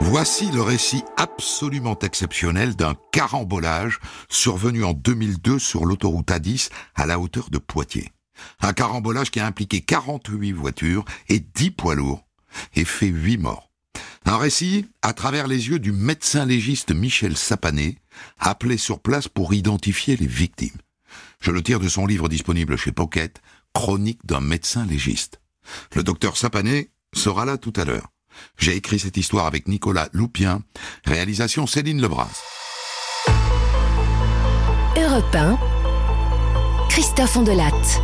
Voici le récit absolument exceptionnel d'un carambolage survenu en 2002 sur l'autoroute A10 à la hauteur de Poitiers. Un carambolage qui a impliqué 48 voitures et 10 poids lourds et fait 8 morts. Un récit à travers les yeux du médecin légiste Michel Sapané, appelé sur place pour identifier les victimes. Je le tire de son livre disponible chez Pocket, Chronique d'un médecin légiste. Le docteur Sapané sera là tout à l'heure. J'ai écrit cette histoire avec Nicolas Loupien, réalisation Céline Lebras. Europe 1, Christophe Andelatte.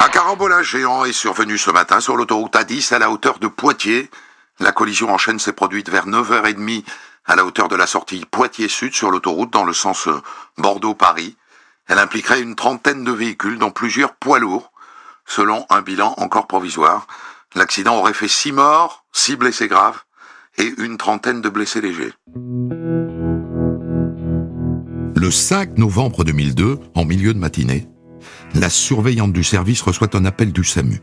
Un carambolage géant est survenu ce matin sur l'autoroute A10 à la hauteur de Poitiers. La collision en chaîne s'est produite vers 9h30 à la hauteur de la sortie Poitiers-Sud sur l'autoroute dans le sens euh, Bordeaux-Paris. Elle impliquerait une trentaine de véhicules, dont plusieurs poids lourds. Selon un bilan encore provisoire, l'accident aurait fait six morts, six blessés graves et une trentaine de blessés légers. Le 5 novembre 2002, en milieu de matinée, la surveillante du service reçoit un appel du SAMU.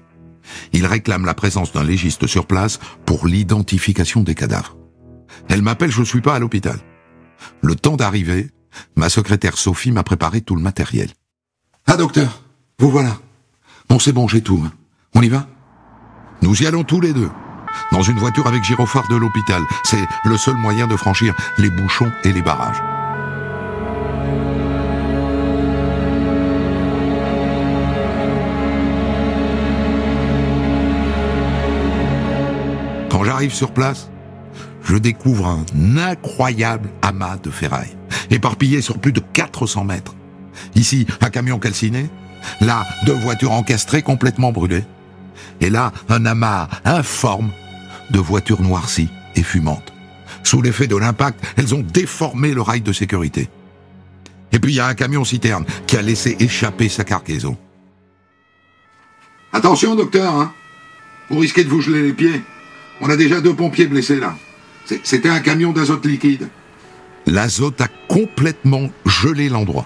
Il réclame la présence d'un légiste sur place pour l'identification des cadavres. Elle m'appelle, je ne suis pas à l'hôpital. Le temps d'arriver, ma secrétaire Sophie m'a préparé tout le matériel. Ah docteur, vous voilà. Bon c'est bon, j'ai tout. hein. On y va? Nous y allons tous les deux. Dans une voiture avec gyrophare de l'hôpital. C'est le seul moyen de franchir les bouchons et les barrages. Quand j'arrive sur place, je découvre un incroyable amas de ferraille, éparpillé sur plus de 400 mètres. Ici, un camion calciné, là, deux voitures encastrées complètement brûlées, et là, un amas informe de voitures noircies et fumantes. Sous l'effet de l'impact, elles ont déformé le rail de sécurité. Et puis il y a un camion citerne qui a laissé échapper sa cargaison. Attention, docteur, hein. Vous risquez de vous geler les pieds. On a déjà deux pompiers blessés là. C'était un camion d'azote liquide. L'azote a complètement gelé l'endroit.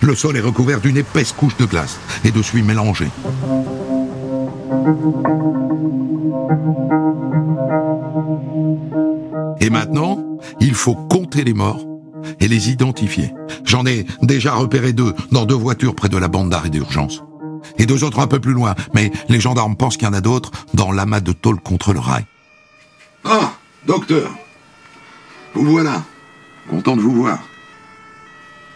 Le sol est recouvert d'une épaisse couche de glace et de suie mélangée. Et maintenant, il faut compter les morts et les identifier. J'en ai déjà repéré deux dans deux voitures près de la bande d'arrêt d'urgence. Et deux autres un peu plus loin, mais les gendarmes pensent qu'il y en a d'autres dans l'amas de tôle contre le rail. Ah, docteur. Vous voilà. Content de vous voir.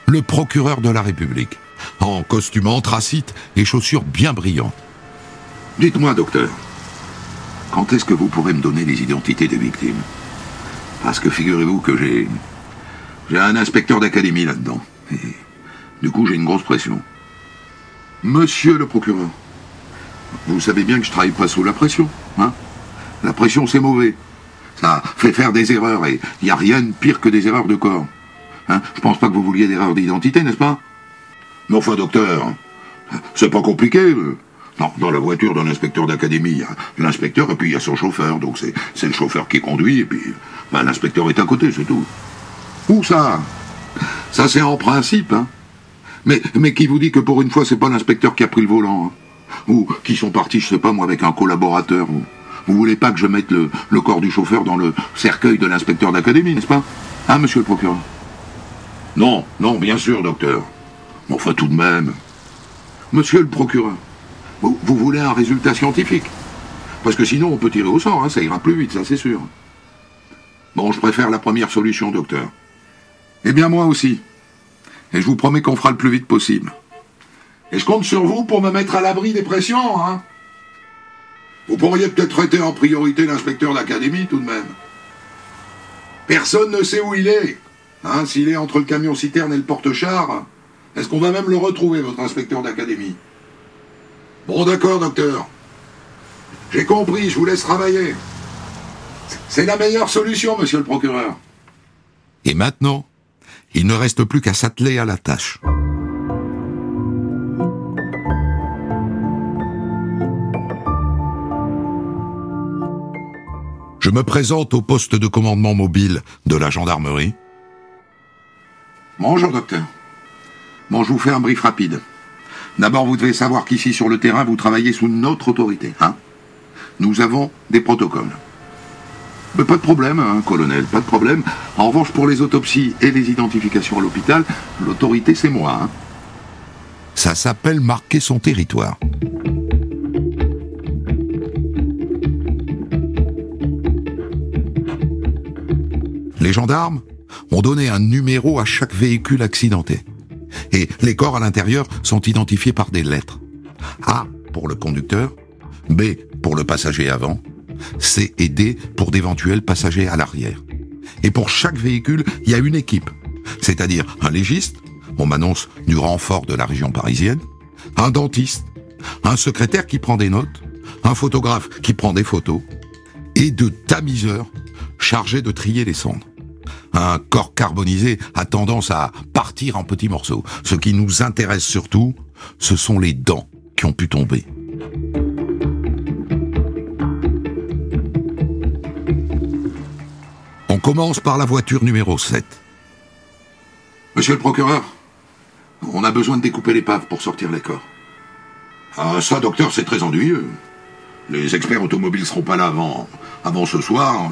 Le procureur de la République, en costume anthracite et chaussures bien brillantes. Dites-moi, docteur, quand est-ce que vous pourrez me donner les identités des victimes? Parce que figurez-vous que j'ai. J'ai un inspecteur d'académie là-dedans. Et du coup, j'ai une grosse pression. Monsieur le procureur, vous savez bien que je travaille pas sous la pression, hein? La pression, c'est mauvais. Ça fait faire des erreurs et il n'y a rien de pire que des erreurs de corps. Hein je pense pas que vous vouliez d'erreurs d'identité, n'est-ce pas? Mais enfin, docteur, c'est pas compliqué. Non, dans la voiture d'un inspecteur d'académie, il y a l'inspecteur et puis il y a son chauffeur. Donc c'est c'est le chauffeur qui conduit et puis ben, l'inspecteur est à côté, c'est tout. Où ça? Ça c'est en principe, hein. Mais, qui vous dit que pour une fois c'est pas l'inspecteur qui a pris le volant hein? Ou qui sont partis, je sais pas moi, avec un collaborateur. Vous voulez pas que je mette le, corps du chauffeur dans le cercueil de l'inspecteur d'académie, n'est-ce pas? Hein, monsieur le procureur? Non, non, bien sûr, docteur. Mais enfin, tout de même. Monsieur le procureur, vous, vous voulez un résultat scientifique? Parce que sinon, on peut tirer au sort, hein, ça ira plus vite, ça c'est sûr. Bon, je préfère la première solution, docteur. Eh bien, moi aussi. Et je vous promets qu'on fera le plus vite possible. Et je compte sur vous pour me mettre à l'abri des pressions, hein Vous pourriez peut-être traiter en priorité l'inspecteur d'académie, tout de même. Personne ne sait où il est. Hein, S'il est entre le camion citerne et le porte-char, est-ce qu'on va même le retrouver, votre inspecteur d'académie? Bon, d'accord, docteur. J'ai compris, je vous laisse travailler. C'est la meilleure solution, monsieur le procureur. Et maintenant, il ne reste plus qu'à s'atteler à la tâche. Je me présente au poste de commandement mobile de la gendarmerie. Bonjour, docteur. Bon, je vous fais un brief rapide. D'abord, vous devez savoir qu'ici sur le terrain, vous travaillez sous notre autorité. Hein Nous avons des protocoles. Mais pas de problème, hein, colonel, pas de problème. En revanche, pour les autopsies et les identifications à l'hôpital, l'autorité, c'est moi. Hein. Ça s'appelle marquer son territoire. Les gendarmes ont donné un numéro à chaque véhicule accidenté. Et les corps à l'intérieur sont identifiés par des lettres. A pour le conducteur, B pour le passager avant, C et D pour d'éventuels passagers à l'arrière. Et pour chaque véhicule, il y a une équipe, c'est-à-dire un légiste, on m'annonce du renfort de la région parisienne, un dentiste, un secrétaire qui prend des notes, un photographe qui prend des photos, et de tamiseurs chargés de trier les cendres. Un corps carbonisé a tendance à partir en petits morceaux. Ce qui nous intéresse surtout, ce sont les dents qui ont pu tomber. On commence par la voiture numéro 7. Monsieur le procureur, on a besoin de découper l'épave pour sortir les corps. Ah, ça, docteur, c'est très ennuyeux. Les experts automobiles seront pas là avant, avant ce soir.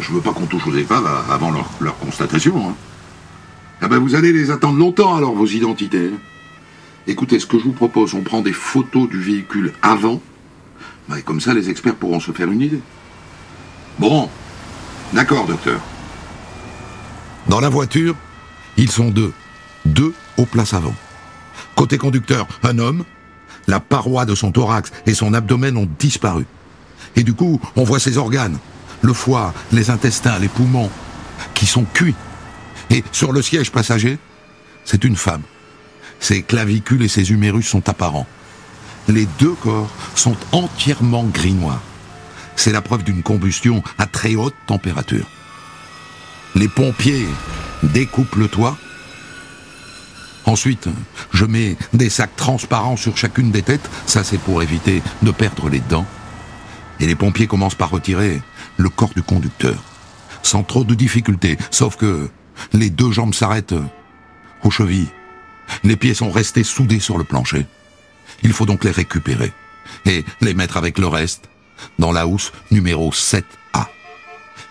Je veux pas qu'on touche aux épaves avant leur, constatation. Hein. Ah ben vous allez les attendre longtemps alors, vos identités. Écoutez, ce que je vous propose, on prend des photos du véhicule avant, ben, comme ça les experts pourront se faire une idée. Bon, d'accord, docteur. Dans la voiture, ils sont deux. Deux aux places avant. Côté conducteur, un homme. La paroi de son thorax et son abdomen ont disparu. Et du coup, on voit ses organes, le foie, les intestins, les poumons, qui sont cuits. Et sur le siège passager, c'est une femme. Ses clavicules et ses humérus sont apparents. Les deux corps sont entièrement gris-noir. C'est la preuve d'une combustion à très haute température. Les pompiers découpent le toit. Ensuite, je mets des sacs transparents sur chacune des têtes, ça c'est pour éviter de perdre les dents. Et les pompiers commencent par retirer le corps du conducteur, sans trop de difficultés, sauf que les deux jambes s'arrêtent aux chevilles. Les pieds sont restés soudés sur le plancher. Il faut donc les récupérer et les mettre avec le reste dans la housse numéro 7A.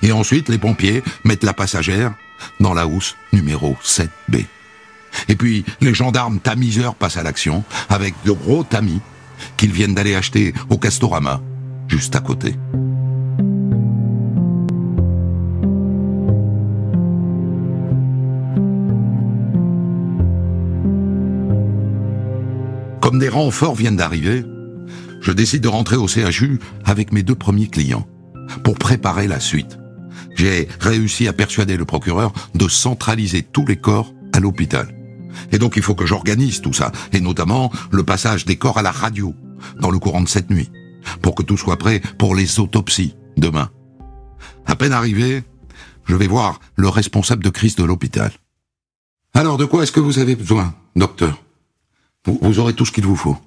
Et ensuite, les pompiers mettent la passagère dans la housse numéro 7B. Et puis, les gendarmes tamiseurs passent à l'action avec de gros tamis qu'ils viennent d'aller acheter au Castorama, juste à côté. Comme des renforts viennent d'arriver, je décide de rentrer au CHU avec mes deux premiers clients pour préparer la suite. J'ai réussi à persuader le procureur de centraliser tous les corps à l'hôpital. Et donc il faut que j'organise tout ça, et notamment le passage des corps à la radio dans le courant de cette nuit, pour que tout soit prêt pour les autopsies demain. À peine arrivé, je vais voir le responsable de crise de l'hôpital. Alors de quoi est-ce que vous avez besoin, docteur? Vous, aurez tout ce qu'il vous faut.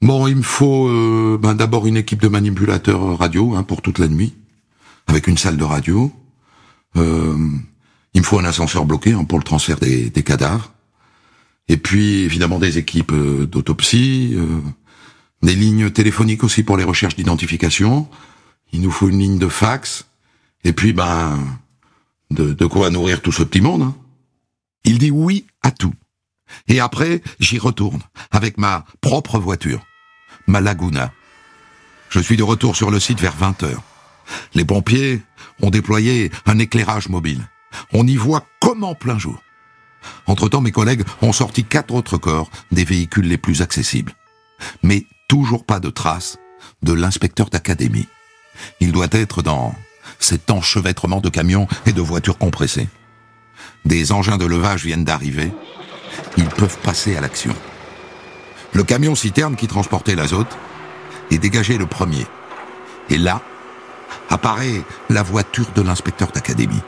Bon, il me faut euh, ben, d'abord une équipe de manipulateurs radio hein, pour toute la nuit, avec une salle de radio. Euh, il me faut un ascenseur bloqué hein, pour le transfert des, cadavres. Et puis évidemment des équipes euh, d'autopsie, des lignes téléphoniques aussi pour les recherches d'identification. Il nous faut une ligne de fax. Et puis ben de, de quoi nourrir tout ce petit monde. Hein. Il dit oui à tout. Et après, j'y retourne, avec ma propre voiture, ma Laguna. Je suis de retour sur le site vers 20 heures. Les pompiers ont déployé un éclairage mobile. On y voit comme en plein jour. Entre-temps, mes collègues ont sorti quatre autres corps des véhicules les plus accessibles. Mais toujours pas de traces de l'inspecteur d'académie. Il doit être dans cet enchevêtrement de camions et de voitures compressées. Des engins de levage viennent d'arriver ils peuvent passer à l'action. Le camion citerne qui transportait l'azote est dégagé le premier. Et là, apparaît la voiture de l'inspecteur d'académie.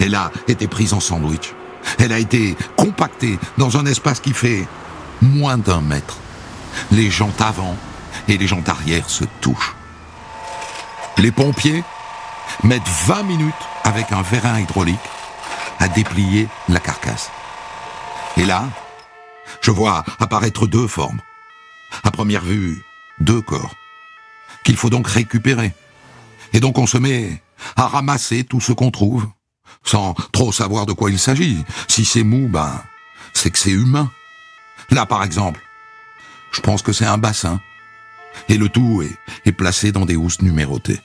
Elle a été prise en sandwich. Elle a été compactée dans un espace qui fait moins d'un mètre. Les jantes avant et les jantes arrière se touchent. Les pompiers mettent 20 minutes avec un vérin hydraulique à déplier la carcasse. Et là, je vois apparaître deux formes. À première vue, deux corps, qu'il faut donc récupérer. Et donc on se met à ramasser tout ce qu'on trouve, sans trop savoir de quoi il s'agit. Si c'est mou, ben, c'est que c'est humain. Là, par exemple, je pense que c'est un bassin. Et le tout est, placé dans des housses numérotées.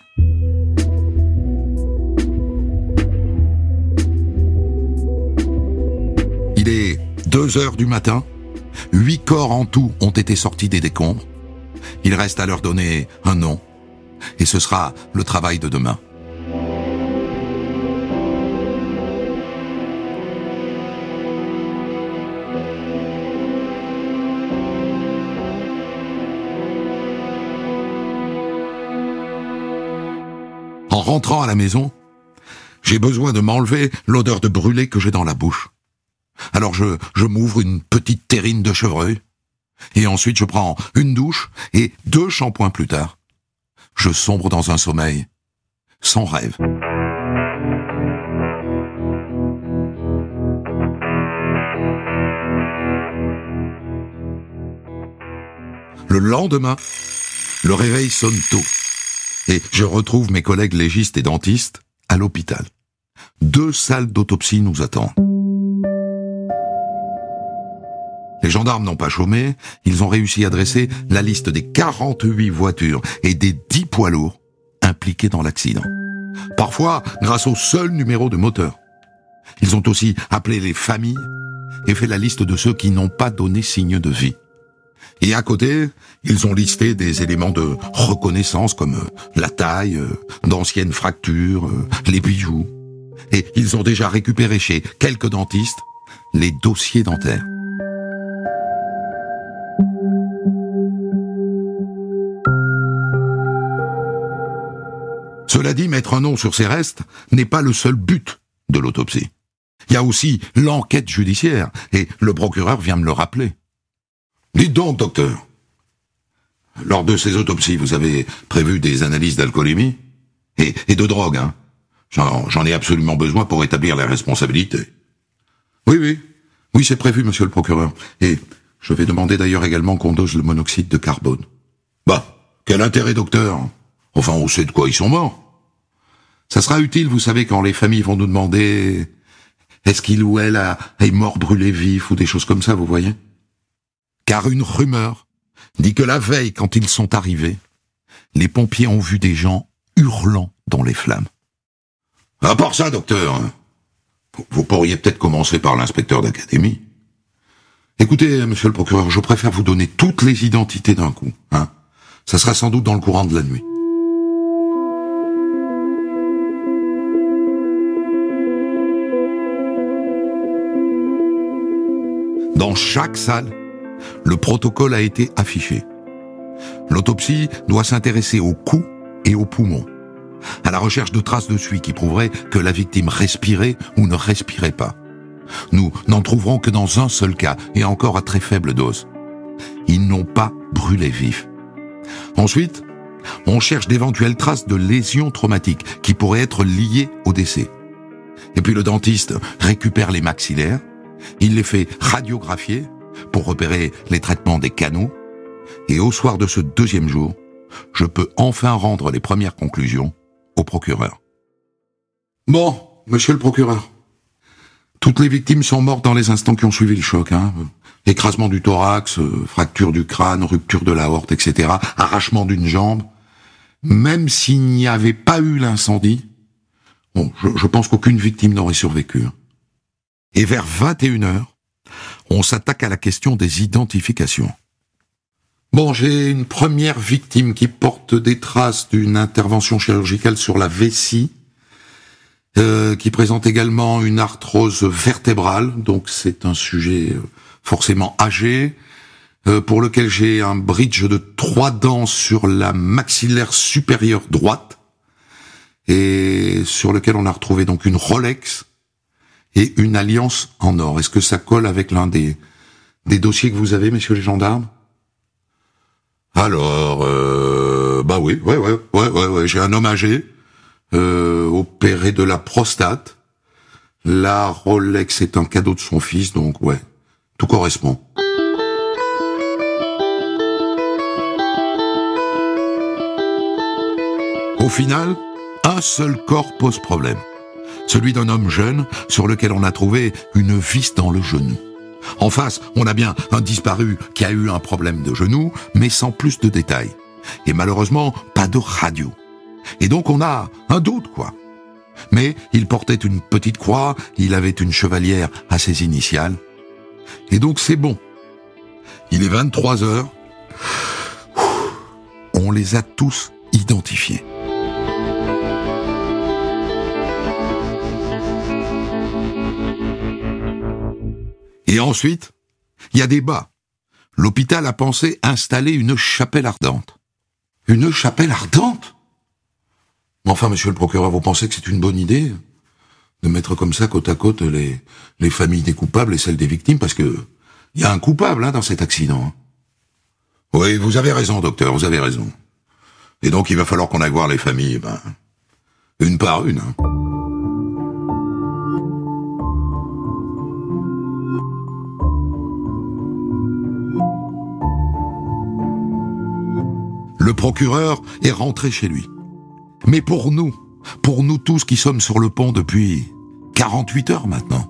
Il est 2 heures du matin. Huit corps en tout ont été sortis des décombres. Il reste à leur donner un nom. Et ce sera le travail de demain. En rentrant à la maison, j'ai besoin de m'enlever l'odeur de brûlé que j'ai dans la bouche. Alors je, je m'ouvre une petite terrine de chevreuil, et ensuite je prends une douche, et deux shampoings plus tard, je sombre dans un sommeil sans rêve. Le lendemain, le réveil sonne tôt, et je retrouve mes collègues légistes et dentistes à l'hôpital. Deux salles d'autopsie nous attendent. Les gendarmes n'ont pas chômé, ils ont réussi à dresser la liste des 48 voitures et des 10 poids lourds impliqués dans l'accident. Parfois grâce au seul numéro de moteur. Ils ont aussi appelé les familles et fait la liste de ceux qui n'ont pas donné signe de vie. Et à côté, ils ont listé des éléments de reconnaissance comme la taille, d'anciennes fractures, les bijoux. Et ils ont déjà récupéré chez quelques dentistes les dossiers dentaires. Cela dit, mettre un nom sur ces restes n'est pas le seul but de l'autopsie. Il y a aussi l'enquête judiciaire, et le procureur vient me le rappeler. Dites donc, docteur, lors de ces autopsies, vous avez prévu des analyses d'alcoolémie et, de drogue, hein J'en ai absolument besoin pour établir la responsabilité. Oui, oui. Oui, c'est prévu, monsieur le procureur. Et je vais demander d'ailleurs également qu'on dose le monoxyde de carbone. Bah, quel intérêt, docteur? Enfin, on sait de quoi ils sont morts. Ça sera utile, vous savez, quand les familles vont nous demander est-ce qu'il ou elle est mort brûlé vif ou des choses comme ça, vous voyez? Car une rumeur dit que la veille, quand ils sont arrivés, les pompiers ont vu des gens hurlant dans les flammes. À part ça, docteur, vous pourriez peut-être commencer par l'inspecteur d'académie. Écoutez, monsieur le procureur, je préfère vous donner toutes les identités d'un coup, hein. Ça sera sans doute dans le courant de la nuit. Dans chaque salle, le protocole a été affiché. L'autopsie doit s'intéresser au cou et aux poumons, à la recherche de traces de suie qui prouveraient que la victime respirait ou ne respirait pas. Nous n'en trouverons que dans un seul cas, et encore à très faible dose. Ils n'ont pas brûlé vif. Ensuite, on cherche d'éventuelles traces de lésions traumatiques qui pourraient être liées au décès. Et puis le dentiste récupère les maxillaires, il les fait radiographier pour repérer les traitements des canaux. Et au soir de ce deuxième jour, je peux enfin rendre les premières conclusions au procureur. Bon, monsieur le procureur. Toutes les victimes sont mortes dans les instants qui ont suivi le choc. Hein. Écrasement du thorax, euh, fracture du crâne, rupture de l'aorte, etc. Arrachement d'une jambe. Même s'il n'y avait pas eu l'incendie, bon, je, je pense qu'aucune victime n'aurait survécu. Et vers 21 heures, on s'attaque à la question des identifications. Bon, j'ai une première victime qui porte des traces d'une intervention chirurgicale sur la vessie, euh, qui présente également une arthrose vertébrale, donc c'est un sujet euh, forcément âgé, euh, pour lequel j'ai un bridge de trois dents sur la maxillaire supérieure droite, et sur lequel on a retrouvé donc une Rolex, une alliance en or. Est-ce que ça colle avec l'un des, des dossiers que vous avez, messieurs les gendarmes? Alors, euh, bah oui, ouais, ouais, ouais, ouais, ouais. j'ai un homme âgé, euh, opéré de la prostate. La Rolex est un cadeau de son fils, donc ouais, Tout correspond. Au final, un seul corps pose problème. Celui d'un homme jeune sur lequel on a trouvé une vis dans le genou. En face, on a bien un disparu qui a eu un problème de genou, mais sans plus de détails. Et malheureusement, pas de radio. Et donc on a un doute, quoi. Mais il portait une petite croix, il avait une chevalière à ses initiales. Et donc c'est bon. Il est 23 heures. On les a tous identifiés. Et ensuite, il y a des bas. L'hôpital a pensé installer une chapelle ardente. Une chapelle ardente? Enfin, monsieur le procureur, vous pensez que c'est une bonne idée de mettre comme ça côte à côte les, les familles des coupables et celles des victimes? Parce que il y a un coupable hein, dans cet accident. Oui, vous avez raison, docteur, vous avez raison. Et donc il va falloir qu'on aille voir les familles, ben, une par une. Hein. Le procureur est rentré chez lui. Mais pour nous, pour nous tous qui sommes sur le pont depuis 48 heures maintenant,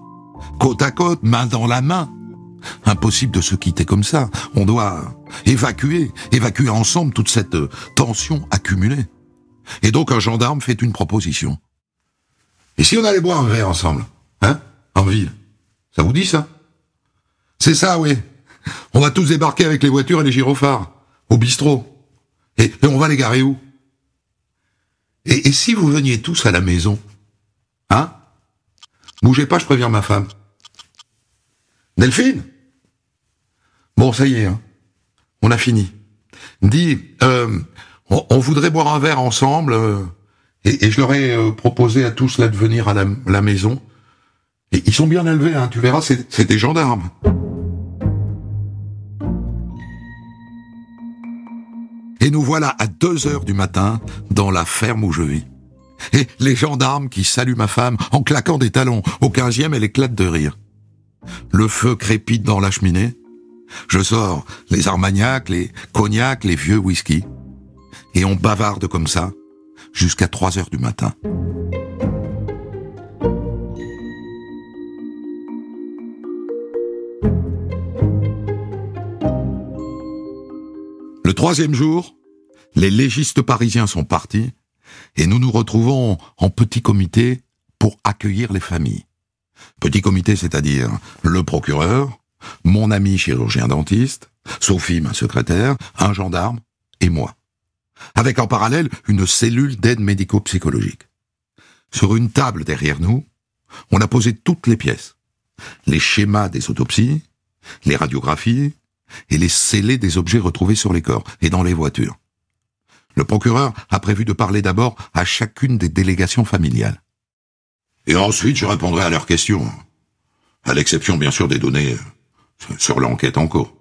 côte à côte, main dans la main, impossible de se quitter comme ça. On doit évacuer, évacuer ensemble toute cette tension accumulée. Et donc un gendarme fait une proposition. Et si on allait boire un verre ensemble, hein, en ville Ça vous dit ça? C'est ça, oui. On va tous débarquer avec les voitures et les gyrophares, au bistrot. Et, on va les garer où? Et, si vous veniez tous à la maison Hein? Bougez pas, je préviens ma femme. Delphine? Bon, ça y est, hein. on a fini. Dis, euh, on, voudrait boire un verre ensemble, euh, et, je leur ai euh, proposé à tous là de venir à la, la maison. Et ils sont bien élevés, hein, tu verras, c'est des gendarmes. Et nous voilà à deux heures du matin dans la ferme où je vis. Et les gendarmes qui saluent ma femme en claquant des talons. Au quinzième, elle éclate de rire. Le feu crépite dans la cheminée. Je sors les armagnacs, les cognacs, les vieux whisky. Et on bavarde comme ça jusqu'à trois heures du matin. Troisième jour, les légistes parisiens sont partis et nous nous retrouvons en petit comité pour accueillir les familles. Petit comité, c'est-à-dire le procureur, mon ami chirurgien dentiste, Sophie, ma secrétaire, un gendarme et moi. Avec en parallèle une cellule d'aide médico-psychologique. Sur une table derrière nous, on a posé toutes les pièces. Les schémas des autopsies, les radiographies, et les scellés des objets retrouvés sur les corps et dans les voitures. Le procureur a prévu de parler d'abord à chacune des délégations familiales. Et ensuite, je répondrai à leurs questions, à l'exception bien sûr des données euh, sur l'enquête en cours.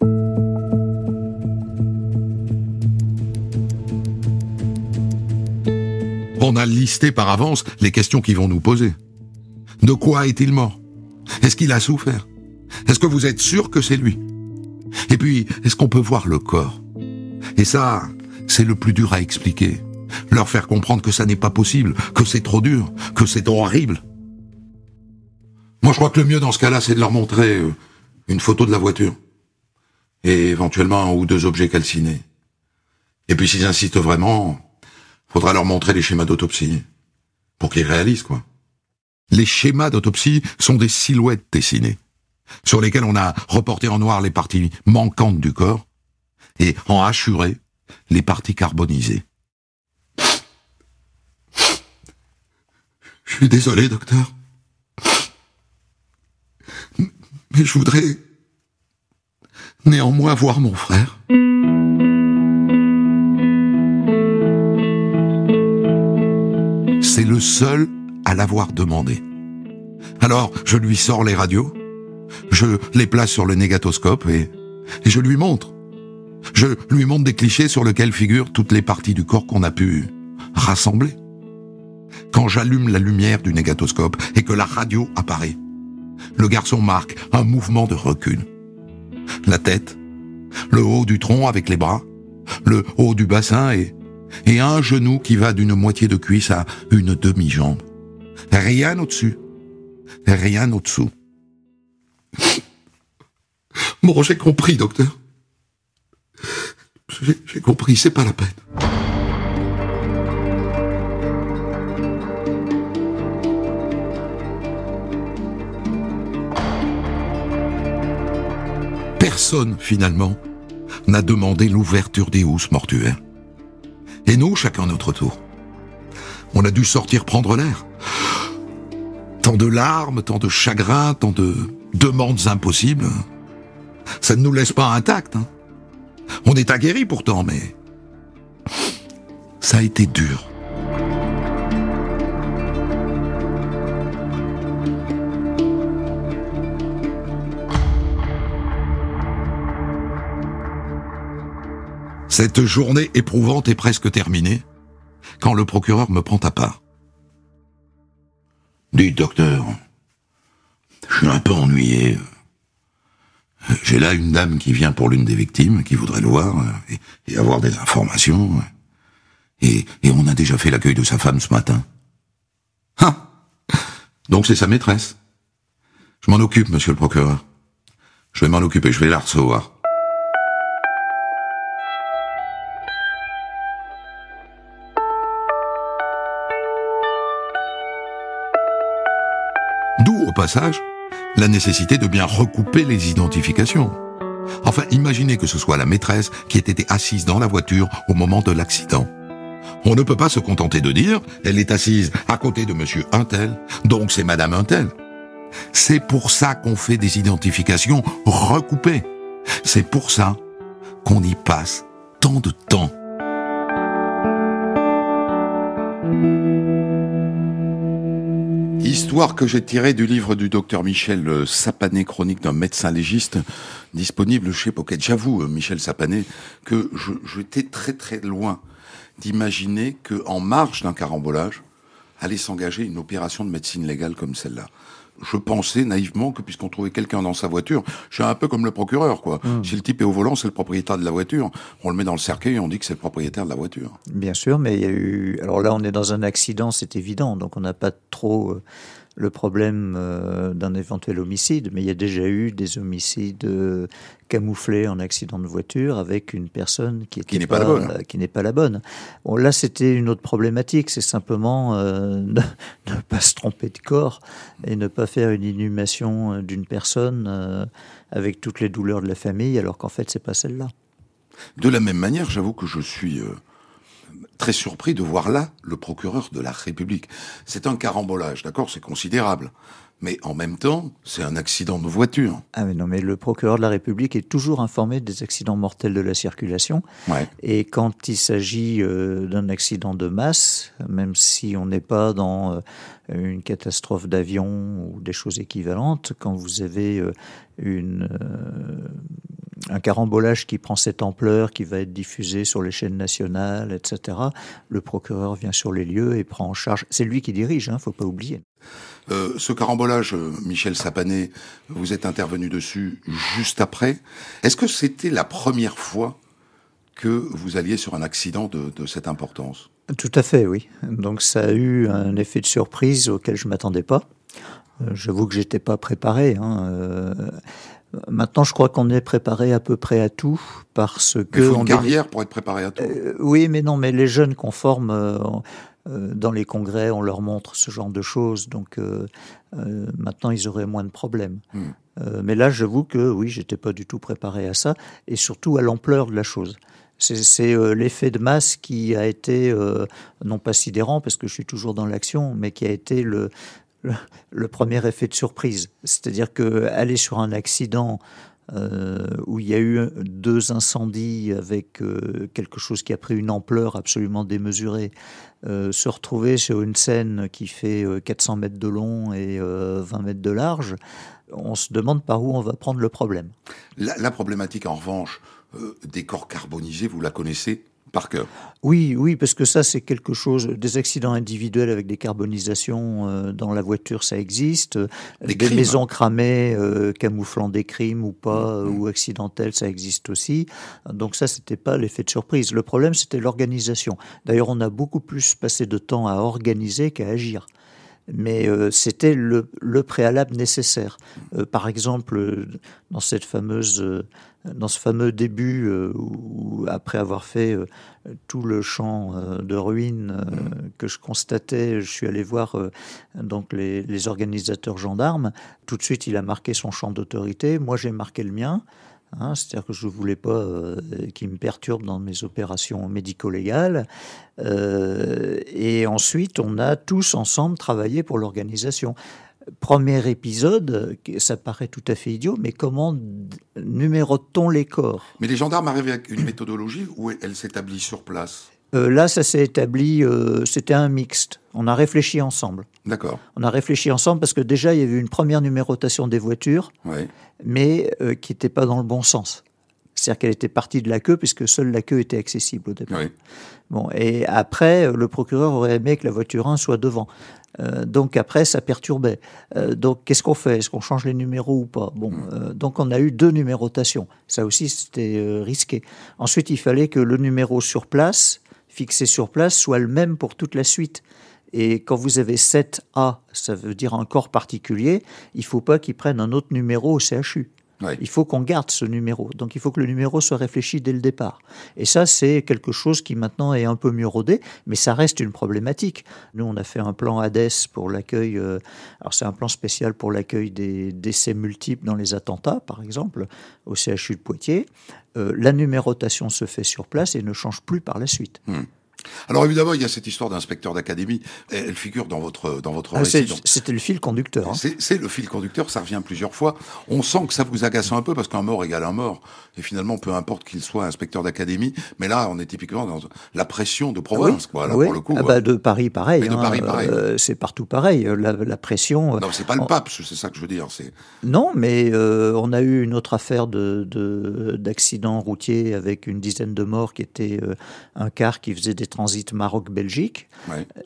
On a listé par avance les questions qui vont nous poser. De quoi est-il mort? Est-ce qu'il a souffert? Est-ce que vous êtes sûr que c'est lui? Et puis, est-ce qu'on peut voir le corps? Et ça, c'est le plus dur à expliquer. Leur faire comprendre que ça n'est pas possible, que c'est trop dur, que c'est horrible. Moi, je crois que le mieux dans ce cas-là, c'est de leur montrer euh, une photo de la voiture. Et éventuellement un ou deux objets calcinés. Et puis s'ils insistent vraiment, faudra leur montrer les schémas d'autopsie. Pour qu'ils réalisent, quoi. Les schémas d'autopsie sont des silhouettes dessinées sur lesquels on a reporté en noir les parties manquantes du corps et en hachuré les parties carbonisées. Je suis désolé, docteur. Mais je voudrais néanmoins voir mon frère. C'est le seul à l'avoir demandé. Alors, je lui sors les radios, je les place sur le négatoscope et, je lui montre. Je lui montre des clichés sur lesquels figurent toutes les parties du corps qu'on a pu rassembler. Quand j'allume la lumière du négatoscope et que la radio apparaît, le garçon marque un mouvement de recul. la tête, le haut du tronc avec les bras, le haut du bassin et, et un genou qui va d'une moitié de cuisse à une demi-jambe. Rien au-dessus, rien au-dessous. Bon, j'ai compris, docteur. J'ai compris, c'est pas la peine. Personne, finalement, n'a demandé l'ouverture des housses mortuaires. Et nous, chacun notre tour. On a dû sortir prendre l'air. Tant de larmes, tant de chagrins, tant de demandes impossibles. Ça ne nous laisse pas intacts. Hein. On est aguerris pourtant, mais ça a été dur. Cette journée éprouvante est presque terminée quand le procureur me prend à part. Dites, docteur, je suis un peu ennuyé. J'ai là une dame qui vient pour l'une des victimes, qui voudrait le voir euh, et, avoir des informations. Et, et, on a déjà fait l'accueil de sa femme ce matin. Ah Donc c'est sa maîtresse. Je m'en occupe, monsieur le procureur. Je vais m'en occuper, je vais la recevoir. D'où, au passage, la nécessité de bien recouper les identifications. Enfin, imaginez que ce soit la maîtresse qui ait été assise dans la voiture au moment de l'accident. On ne peut pas se contenter de dire, elle est assise à côté de monsieur Untel, donc c'est madame Untel. C'est pour ça qu'on fait des identifications recoupées. C'est pour ça qu'on y passe tant de temps. Histoire que j'ai tirée du livre du docteur Michel Sapané, chronique d'un médecin légiste, disponible chez Pocket. J'avoue, euh, Michel Sapané, que j'étais très très loin d'imaginer que, en marge d'un carambolage, allait s'engager une opération de médecine légale comme celle-là je pensais naïvement que puisqu'on trouvait quelqu'un dans sa voiture, je suis un peu comme le procureur, quoi. Hmm. Si le type est au volant, c'est le propriétaire de la voiture. On le met dans le cercueil et on dit que c'est le propriétaire de la voiture. Bien sûr, mais il y a eu. Alors là, on est dans un accident, c'est évident, donc on n'a pas trop euh, le problème euh, d'un éventuel homicide, mais il y a déjà eu des homicides euh, camouflés en accident de voiture avec une personne qui n'est pas, la bonne. qui n'est pas la bonne. Bon, là, c'était une autre problématique, c'est simplement euh, ne, pas se tromper de corps et ne pas faire une inhumation d'une personne avec toutes les douleurs de la famille, alors qu'en fait, c'est pas celle-là. De la même manière, j'avoue que je suis très surpris de voir là le procureur de la République. C'est un carambolage, d'accord, c'est considérable. Mais en même temps, c'est un accident de voiture. Ah mais non, mais le procureur de la République est toujours informé des accidents mortels de la circulation. Et quand il s'agit euh, d'un accident de masse, même si on n'est pas dans euh, une catastrophe d'avion ou des choses équivalentes, quand vous avez euh, une, un carambolage qui prend cette ampleur, qui va être diffusé sur les chaînes nationales, etc., le procureur vient sur les lieux et prend en charge. C'est lui qui dirige, il hein, ne faut pas oublier. Euh, ce carambolage, euh, Michel Sapané, vous êtes intervenu dessus juste après. Est-ce que c'était la première fois que vous alliez sur un accident de, cette importance? Tout à fait, oui. Donc ça a eu un effet de surprise auquel je ne m'attendais pas. Euh, j'avoue que j'étais pas préparé. Hein. Maintenant, je crois qu'on est préparé à peu près à tout parce que. Il faut une carrière pour être préparé à tout. oui, mais non, mais les jeunes qu'on forme euh, dans les congrès, on leur montre ce genre de choses. Donc euh, euh, maintenant, ils auraient moins de problèmes. Hmm. mais là, j'avoue que oui, j'étais pas du tout préparé à ça, et surtout à l'ampleur de la chose. C'est l'effet de masse qui a été, non pas sidérant, parce que je suis toujours dans l'action, mais qui a été le, le, premier effet de surprise. C'est-à-dire que aller sur un accident euh, où il y a eu deux incendies avec euh, quelque chose qui a pris une ampleur absolument démesurée, euh, se retrouver sur une scène qui fait 400 mètres de long et 20 mètres de large, on se demande par où on va prendre le problème. La problématique, en revanche, des corps carbonisés, vous la connaissez par cœur. Oui, oui, parce que ça, c'est quelque chose. Des accidents individuels avec des carbonisations euh, dans la voiture, ça existe. Des, maisons cramées, euh, camouflant des crimes ou pas, mmh. ou accidentelles, ça existe aussi. Donc ça, c'était pas l'effet de surprise. Le problème, c'était l'organisation. D'ailleurs, on a beaucoup plus passé de temps à organiser qu'à agir mais euh, c'était le, le, préalable nécessaire. Euh, par exemple, dans cette fameuse, dans ce fameux début où, après avoir fait tout le champ de ruines que je constatais, je suis allé voir donc les, organisateurs gendarmes. Tout de suite, il a marqué son champ d'autorité. Moi, j'ai marqué le mien. Hein, c'est-à-dire que je ne voulais pas euh, qu'il me perturbe dans mes opérations médico-légales. Euh, et ensuite, on a tous ensemble travaillé pour l'organisation. Premier épisode, ça paraît tout à fait idiot, mais comment numérote-t-on les corps? Mais les gendarmes arrivent avec une méthodologie où elle s'établit sur place euh, là, ça s'est établi, euh, c'était un mixte. On a réfléchi ensemble. D'accord. On a réfléchi ensemble parce que déjà, il y avait une première numérotation des voitures, mais euh, qui n'était pas dans le bon sens. C'est-à-dire qu'elle était partie de la queue puisque seule la queue était accessible au départ. Bon, et après, le procureur aurait aimé que la voiture 1 soit devant. donc après, ça perturbait. donc qu'est-ce qu'on fait? Est-ce qu'on change les numéros ou pas? Bon, hmm. donc on a eu deux numérotations. Ça aussi, c'était risqué. Ensuite, il fallait que le numéro sur place fixé sur place soit le même pour toute la suite. Et quand vous avez 7A, ça veut dire un corps particulier, il ne faut pas qu'il prenne un autre numéro au CHU. Il faut qu'on garde ce numéro. Donc il faut que le numéro soit réfléchi dès le départ. Et ça, c'est quelque chose qui maintenant est un peu mieux rodé, mais ça reste une problématique. Nous, on a fait un plan ADES pour l'accueil. Euh, alors c'est un plan spécial pour l'accueil des décès multiples dans les attentats, par exemple, au CHU de Poitiers. Euh, la numérotation se fait sur place et ne change plus par la suite. Hmm. Alors évidemment, il y a cette histoire d'inspecteur d'académie. Elle figure dans votre dans votre ah, récit. C'était le fil conducteur. Hein. C'est le fil conducteur. Ça revient plusieurs fois. On sent que ça vous agace un peu parce qu'un mort égale un mort. Et finalement, peu importe qu'il soit inspecteur d'académie, mais là, on est typiquement dans la pression de province, quoi. pour le coup. Ah bah, de Paris, pareil. de hein. Paris, pareil. Euh, c'est partout pareil. La, pression. Euh, non, c'est pas le pape. C'est ça que je veux dire. Non, mais euh, on a eu une autre affaire de d'accident routier avec une dizaine de morts qui était un car qui faisait des transit Maroc-Belgique.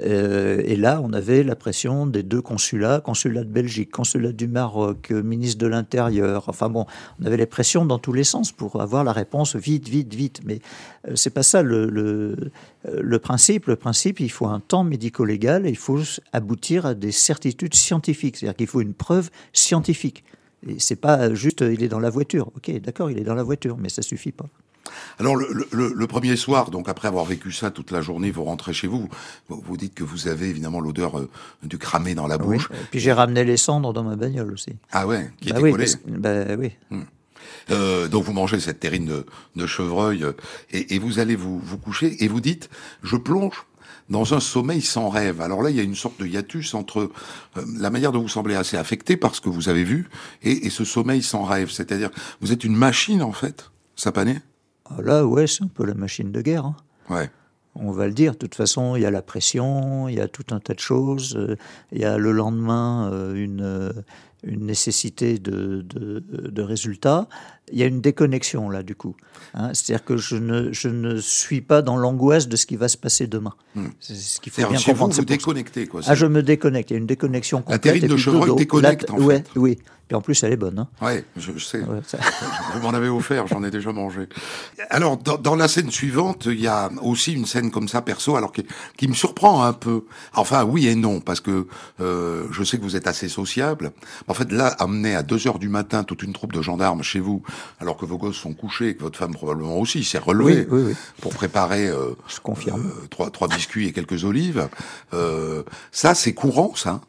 Euh, et là, on avait la pression des deux consulats, consulat de Belgique, consulat du Maroc, euh, ministre de l'Intérieur. Enfin bon, on avait les pressions dans tous les sens pour avoir la réponse vite, vite, vite. Mais euh, c'est pas ça le, le, principe. Le principe, il faut un temps médico-légal et il faut aboutir à des certitudes scientifiques. C'est-à-dire qu'il faut une preuve scientifique. Et c'est pas juste il est dans la voiture. Ok, d'accord, il est dans la voiture, mais ça suffit pas. Alors le, premier soir, donc après avoir vécu ça toute la journée, vous rentrez chez vous. Vous, dites que vous avez évidemment l'odeur euh, du cramé dans la bouche. Oui. Et puis j'ai ramené les cendres dans ma bagnole aussi. Ah ouais, qui bah était oui, bah oui. Hmm. Euh, donc vous mangez cette terrine de, chevreuil euh, et, vous allez vous, vous coucher et vous dites je plonge dans un sommeil sans rêve. Alors là, il y a une sorte de hiatus entre la manière dont vous semblez assez affecté par ce que vous avez vu et, et ce sommeil sans rêve. C'est-à-dire, vous êtes une machine en fait, Sapané là, ouais, c'est un peu la machine de guerre. Hein. Ouais. On va le dire. De toute façon, il y a la pression, il y a tout un tas de choses. Euh, il y a le lendemain euh, une, euh, une nécessité de, de, de, résultats. Il y a une déconnexion là, du coup. Hein. C'est-à-dire que je ne, je ne suis pas dans l'angoisse de ce qui va se passer demain. Hmm. C'est ce qu'il faut bien comprendre. Vous vous déconnectez, quoi. Ah, je me déconnecte. Il y a une déconnexion complète. La terrine de chevreuil déconnecte, en fait. Oui, et en plus, elle est bonne. Hein. Oui, je, sais. Vous m'en avez offert, j'en ai déjà mangé. Alors, dans, la scène suivante, il y a aussi une scène comme ça, perso, alors qui, qui me surprend un peu. Enfin, oui et non, parce que euh, je sais que vous êtes assez sociable. En fait, là, amener à 2 heures du matin toute une troupe de gendarmes chez vous, alors que vos gosses sont couchés et que votre femme probablement aussi s'est relevée pour préparer euh, je confirme. Euh, trois, trois biscuits et quelques olives, euh, ça, c'est courant, ça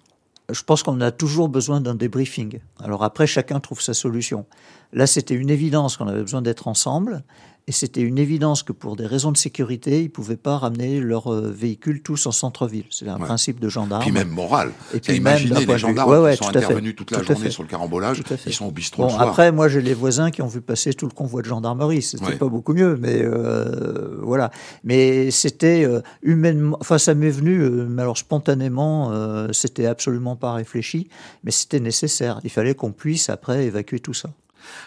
je pense qu'on a toujours besoin d'un débriefing. Alors après, chacun trouve sa solution. Là, c'était une évidence qu'on avait besoin d'être ensemble. Et c'était une évidence que pour des raisons de sécurité, ils ne pouvaient pas ramener leurs euh, véhicules tous en centre-ville. C'est un principe de gendarme. Puis même moral. Et puis imaginez les gendarmes qui sont intervenus toute la journée sur le carambolage, ils sont au bistrot bon, Après, moi, j'ai les voisins qui ont vu passer tout le convoi de gendarmerie. C'était pas beaucoup mieux, mais euh, voilà. Mais c'était euh, humainement... Enfin, ça m'est venu, mais alors spontanément, c'était absolument pas réfléchi, mais c'était nécessaire. Il fallait qu'on puisse après évacuer tout ça.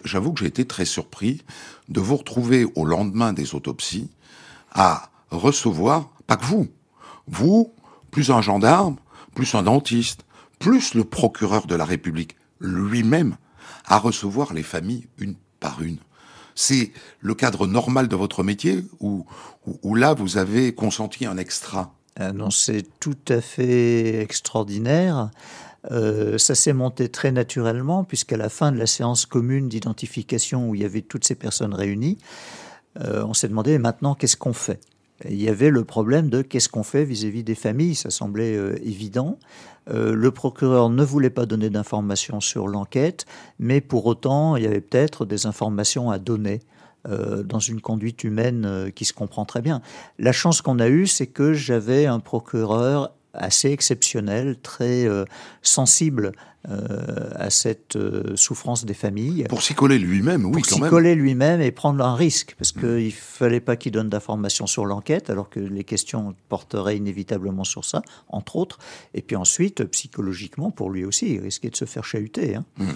J'avoue que j'ai été très surpris de vous retrouver au lendemain des autopsies à recevoir, pas que vous, vous, plus un gendarme, plus un dentiste, plus le procureur de la République lui-même, à recevoir les familles une par une. C'est le cadre normal de votre métier ou, là vous avez consenti un extra? Euh, Non, c'est tout à fait extraordinaire. Euh, ça s'est monté très naturellement, puisqu'à la fin de la séance commune d'identification où il y avait toutes ces personnes réunies, euh, on s'est demandé maintenant qu'est-ce qu'on fait? Il y avait le problème de qu'est-ce qu'on fait vis-à-vis des familles, ça semblait évident. le procureur ne voulait pas donner d'informations sur l'enquête, mais pour autant, il y avait peut-être des informations à donner euh, dans une conduite humaine euh, qui se comprend très bien. La chance qu'on a eue, c'est que j'avais un procureur assez exceptionnel, très euh, sensible à cette souffrance des familles. Pour s'y coller lui-même, oui, Pour s'y coller lui-même et prendre un risque, parce qu'il ne fallait pas qu'il donne d'informations sur l'enquête, alors que les questions porteraient inévitablement sur ça, entre autres. Et puis ensuite, psychologiquement, pour lui aussi, il risquait de se faire chahuter. Hein. Mmh.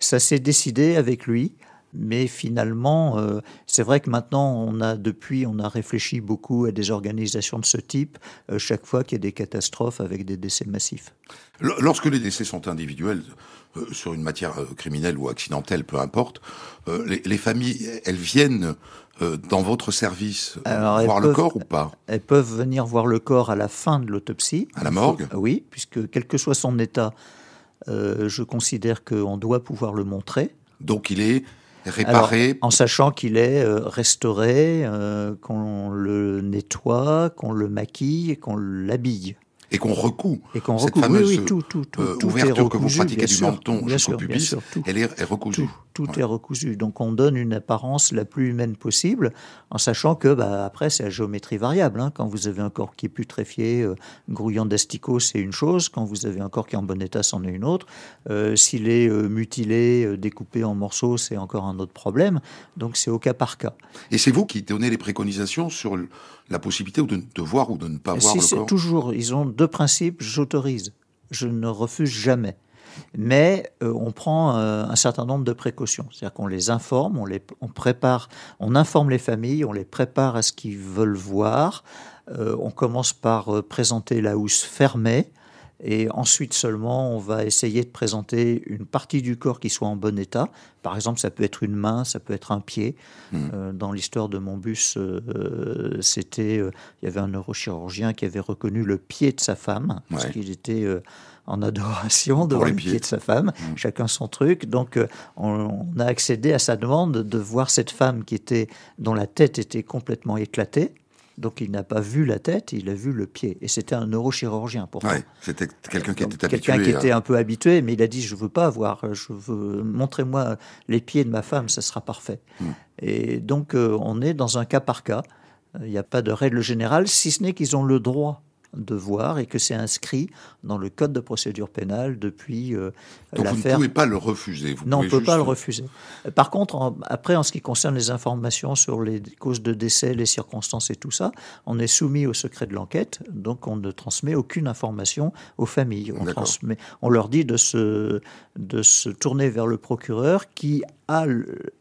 Ça s'est décidé avec lui. Mais finalement, euh, c'est vrai que maintenant, on a depuis, on a réfléchi beaucoup à des organisations de ce type euh, chaque fois qu'il y a des catastrophes avec des décès massifs. Lorsque les décès sont individuels euh, sur une matière criminelle ou accidentelle, peu importe, les, familles, elles viennent dans votre service voir le corps ou pas? Elles peuvent venir voir le corps à la fin de l'autopsie. À la morgue? Oui, puisque quel que soit son état, je considère qu'on doit pouvoir le montrer. Donc il est réparé En sachant qu'il est euh, restauré, euh, qu'on le nettoie, qu'on le maquille et qu'on l'habille. Et qu'on recoue. Et qu'on recoue. Cette fameuse oui, oui, tout, tout, tout, euh, ouverture que vous pratiquez du menton jusqu'au pubis, elle est, recousue. Tout, est recousu. Donc on donne une apparence la plus humaine possible, en sachant que bah, après c'est la géométrie variable. Hein. Quand vous avez un corps qui est putréfié, grouillant d'asticots, c'est une chose. Quand vous avez un corps qui est en bon état, c'en est une autre. S'il est mutilé, découpé en morceaux, c'est encore un autre problème. Donc c'est au cas par cas. Et c'est vous qui donnez les préconisations sur la possibilité de, de, voir ou de ne pas voir le corps? Toujours, ils ont deux principes, j'autorise, je ne refuse jamais. Mais euh, on prend euh, un certain nombre de précautions, c'est-à-dire qu'on les informe, on les on prépare, on informe les familles, on les prépare à ce qu'ils veulent voir. Euh, on commence par présenter la housse fermée, et ensuite seulement, on va essayer de présenter une partie du corps qui soit en bon état. Par exemple, ça peut être une main, ça peut être un pied. Euh, dans l'histoire de mon bus, euh, c'était, euh, il y avait un neurochirurgien qui avait reconnu le pied de sa femme, parce qu'il était en adoration devant le pied de sa femme, hmm. chacun son truc. Donc, on, on, a accédé à sa demande de voir cette femme qui était, dont la tête était complètement éclatée. Donc il n'a pas vu la tête, il a vu le pied. Et c'était un neurochirurgien pour ouais, C'était quelqu'un qui était habitué. Quelqu'un qui était un peu habitué, mais il a dit je veux pas voir, je veux montrez-moi les pieds de ma femme, ça sera parfait. Hmm. Et donc euh, on est dans un cas par cas. Il n'y a pas de règle générale, si ce n'est qu'ils ont le droit de voir et que c'est inscrit dans le code de procédure pénale depuis euh, l'affaire. Vous ne pouvez pas le refuser. non, on ne peut pas le refuser. Par contre, après, en ce qui concerne les informations sur les causes de décès, les circonstances et tout ça, on est soumis au secret de l'enquête, donc on ne transmet aucune information aux familles. On, transmet, on leur dit de se, de se tourner vers le procureur qui a le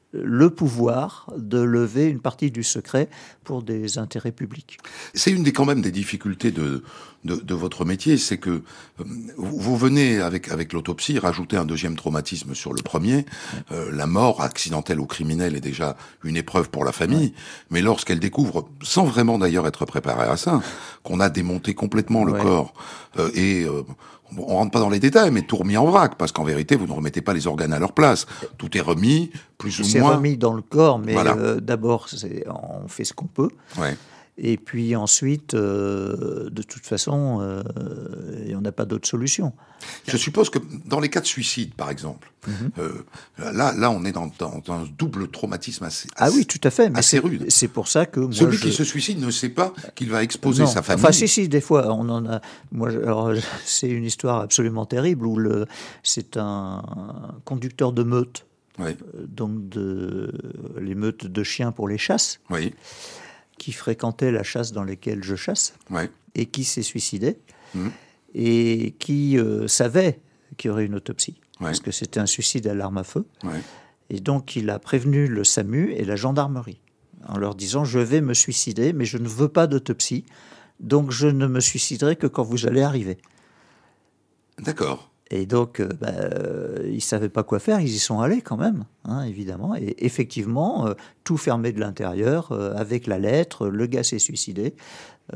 pouvoir de lever une partie du secret pour des intérêts publics. C'est une des quand même des difficultés de, de, votre métier, c'est que euh, vous venez avec, avec l'autopsie rajouter un deuxième traumatisme sur le premier. Euh, la mort accidentelle ou criminelle est déjà une épreuve pour la famille, mais lorsqu'elle découvre, sans vraiment d'ailleurs être préparée à ça, qu'on a démonté complètement le corps euh, et on rentre pas dans les détails, mais tout remis en vrac, parce qu'en vérité, vous ne remettez pas les organes à leur place. Tout est remis, plus ou moins. C'est remis dans le corps, mais euh, d'abord, on fait ce qu'on peut. Ouais. Et puis ensuite, euh, de toute façon, euh, il n'y en a pas d'autre solution. Je suppose que dans les cas de suicide, par exemple, mhm. euh, là, là, on est dans, un double traumatisme assez, ah oui, tout à fait, mais assez rude. C'est pour ça que moi, celui qui se suicide ne sait pas qu'il va exposer sa famille. Enfin, si, si, des fois, on en a. Moi, alors, c'est une histoire absolument terrible où le, c'est un conducteur de meute. donc de les meutes de chiens pour les chasses. Oui qui fréquentait la chasse dans laquelle je chasse et qui s'est suicidé mmh. et qui euh, savait qu'il y aurait une autopsie parce que c'était un suicide à l'arme à feu. Et donc il a prévenu le SAMU et la gendarmerie. en leur disant je vais me suicider, mais je ne veux pas d'autopsie, donc je ne me suiciderai que quand vous allez arriver. D'accord. Et donc, euh, bah, euh, ils ne savaient pas quoi faire, ils y sont allés quand même, hein, évidemment. Et effectivement, euh, tout fermé de l'intérieur, avec la lettre, le gars s'est suicidé.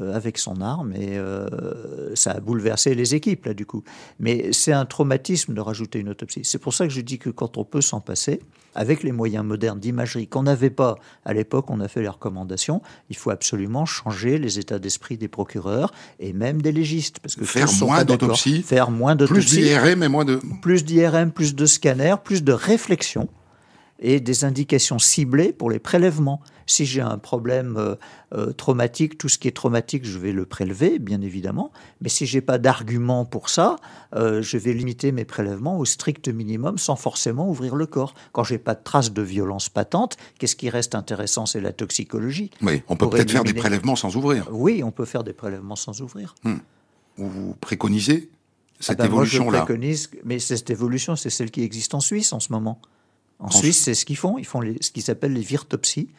Euh, avec son arme et euh, ça a bouleversé les équipes là du coup. Mais c'est un traumatisme de rajouter une autopsie. C'est pour ça que je dis que quand on peut s'en passer, avec les moyens modernes d'imagerie qu'on n'avait pas à l'époque, on a fait les recommandations, il faut absolument changer les états d'esprit des procureurs et même des légistes. Parce que faire moins d'autopsies, faire moins plus d'IRM et moins de... Plus d'IRM, plus de scanners, plus de réflexion et des indications ciblées pour les prélèvements. Si j'ai un problème euh, euh, traumatique, tout ce qui est traumatique, je vais le prélever, bien évidemment. Mais si j'ai pas d'argument pour ça, euh, je vais limiter mes prélèvements au strict minimum sans forcément ouvrir le corps. Quand j'ai pas de traces de violence patente, qu'est-ce qui reste intéressant C'est la toxicologie. Oui, on peut peut-être faire des prélèvements sans ouvrir. Oui, on peut faire des prélèvements sans ouvrir. Hmm. Vous préconisez cette ah ben évolution-là je préconise, mais cette évolution, c'est celle qui existe en Suisse en ce moment. En, Suisse, c'est ce qu'ils font. Ils font ce qu'ils appellent les virtopsies,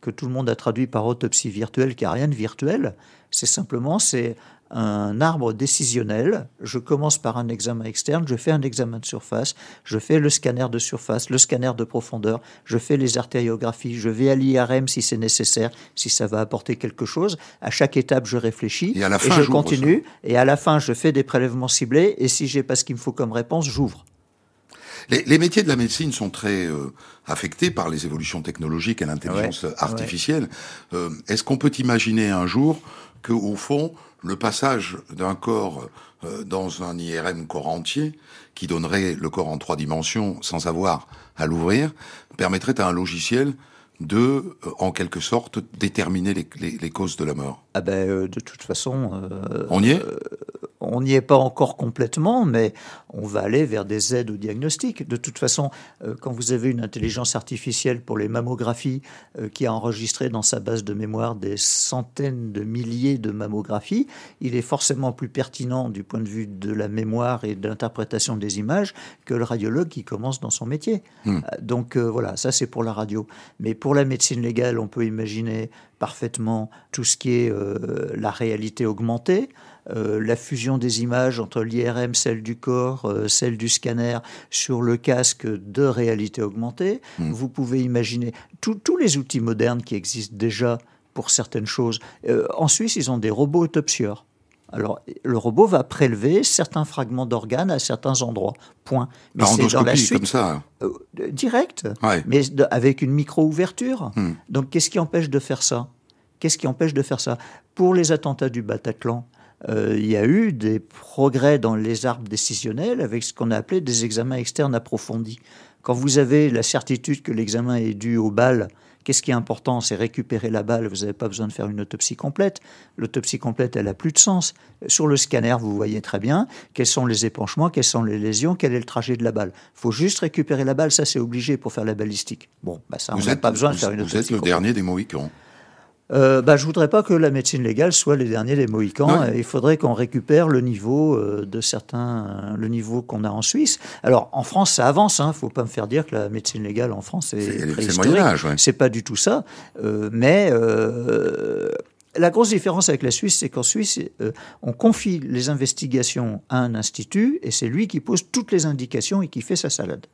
que tout le monde a traduit par autopsie virtuelle, qui n'a rien de virtuel. C'est simplement c'est un arbre décisionnel. Je commence par un examen externe, je fais un examen de surface, je fais le scanner de surface, le scanner de profondeur, je fais les artériographies, je vais à l'IRM si c'est nécessaire, si ça va apporter quelque chose. À chaque étape, je réfléchis et, à la fin, je continue. Et à la fin, je fais des prélèvements ciblés. Et si j'ai pas ce qu'il me faut comme réponse, j'ouvre. Les, métiers de la médecine sont très euh, affectés par les évolutions technologiques et l'intelligence artificielle. Euh, est-ce qu'on peut imaginer un jour que, au fond, le passage d'un corps euh, dans un IRM corps entier, qui donnerait le corps en trois dimensions sans avoir à l'ouvrir, permettrait à un logiciel de, en quelque sorte, déterminer les, causes de la mort? Ah ben, De toute façon... On y est on n'y est pas encore complètement, mais on va aller vers des aides au diagnostic. De toute façon, euh, quand vous avez une intelligence artificielle pour les mammographies euh, qui a enregistré dans sa base de mémoire des centaines de milliers de mammographies, il est forcément plus pertinent du point de vue de la mémoire et de l'interprétation des images que le radiologue qui commence dans son métier. Hmm. Euh, donc voilà, ça c'est pour la radio. Mais pour la médecine légale, on peut imaginer parfaitement tout ce qui est la réalité augmentée. Euh, la fusion des images entre l'IRM, celle du corps, euh, celle du scanner sur le casque de réalité augmentée. Hmm. Vous pouvez imaginer tous les outils modernes qui existent déjà pour certaines choses. Euh, en Suisse, ils ont des robots autopsieurs. Alors, le robot va prélever certains fragments d'organes à certains endroits. Point. Mais c'est dans la suite, comme ça. direct, mais avec une micro-ouverture. Hmm. Donc, qu'est-ce qui empêche de faire ça? Qu'est-ce qui empêche de faire ça? Pour les attentats du Bataclan, euh, il y a eu des progrès dans les arbres décisionnels avec ce qu'on a appelé des examens externes approfondis. Quand vous avez la certitude que l'examen est dû au bal, qu'est-ce qui est important C'est récupérer la balle, vous n'avez pas besoin de faire une autopsie complète. L'autopsie complète, elle a plus de sens. Sur le scanner, vous voyez très bien quels sont les épanchements, quelles sont les lésions, quel est le trajet de la balle. Il faut juste récupérer la balle, ça c'est obligé pour faire la balistique. Bon, bah ça, on n'a pas besoin de faire une autopsie Vous êtes le dernier des Mohicans. Euh, bah, je voudrais pas que la médecine légale soit les derniers des Mohicans. Il faudrait qu'on récupère le niveau euh, de certains, le niveau qu'on a en Suisse. Alors en France, ça avance. Hein. Faut pas me faire dire que la médecine légale en France est, c'est Moyen Âge. C'est pas du tout ça. Euh, mais la grosse différence avec la Suisse, c'est qu'en Suisse, on confie les investigations à un institut et c'est lui qui pose toutes les indications et qui fait sa salade.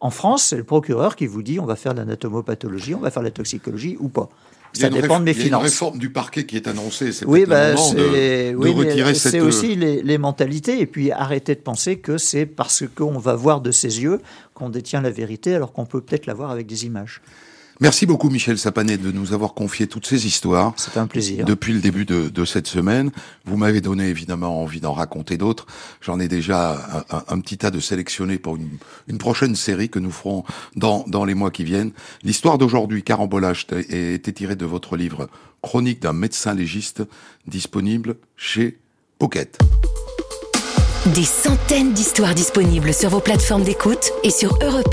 En France, c'est le procureur qui vous dit on va faire l'anatomopathologie, on va faire la toxicologie ou pas. Ça dépend de mes finances. Il y a une réforme du parquet qui est annoncée. C'est oui, bah, de, oui, retirer cette. C'est aussi les, les, mentalités et puis arrêter de penser que c'est parce qu'on va voir de ses yeux qu'on détient la vérité alors qu'on peut peut-être la voir avec des images. Merci beaucoup Michel Sapanet de nous avoir confié toutes ces histoires. C'était un plaisir. Depuis le début de, de cette semaine, vous m'avez donné évidemment envie d'en raconter d'autres. J'en ai déjà un, petit tas de sélectionnés pour une, une, prochaine série que nous ferons dans, dans les mois qui viennent. L'histoire d'aujourd'hui, Carambolage, était tirée de votre livre Chronique d'un médecin légiste, disponible chez Pocket. Des centaines d'histoires disponibles sur vos plateformes d'écoute et sur europe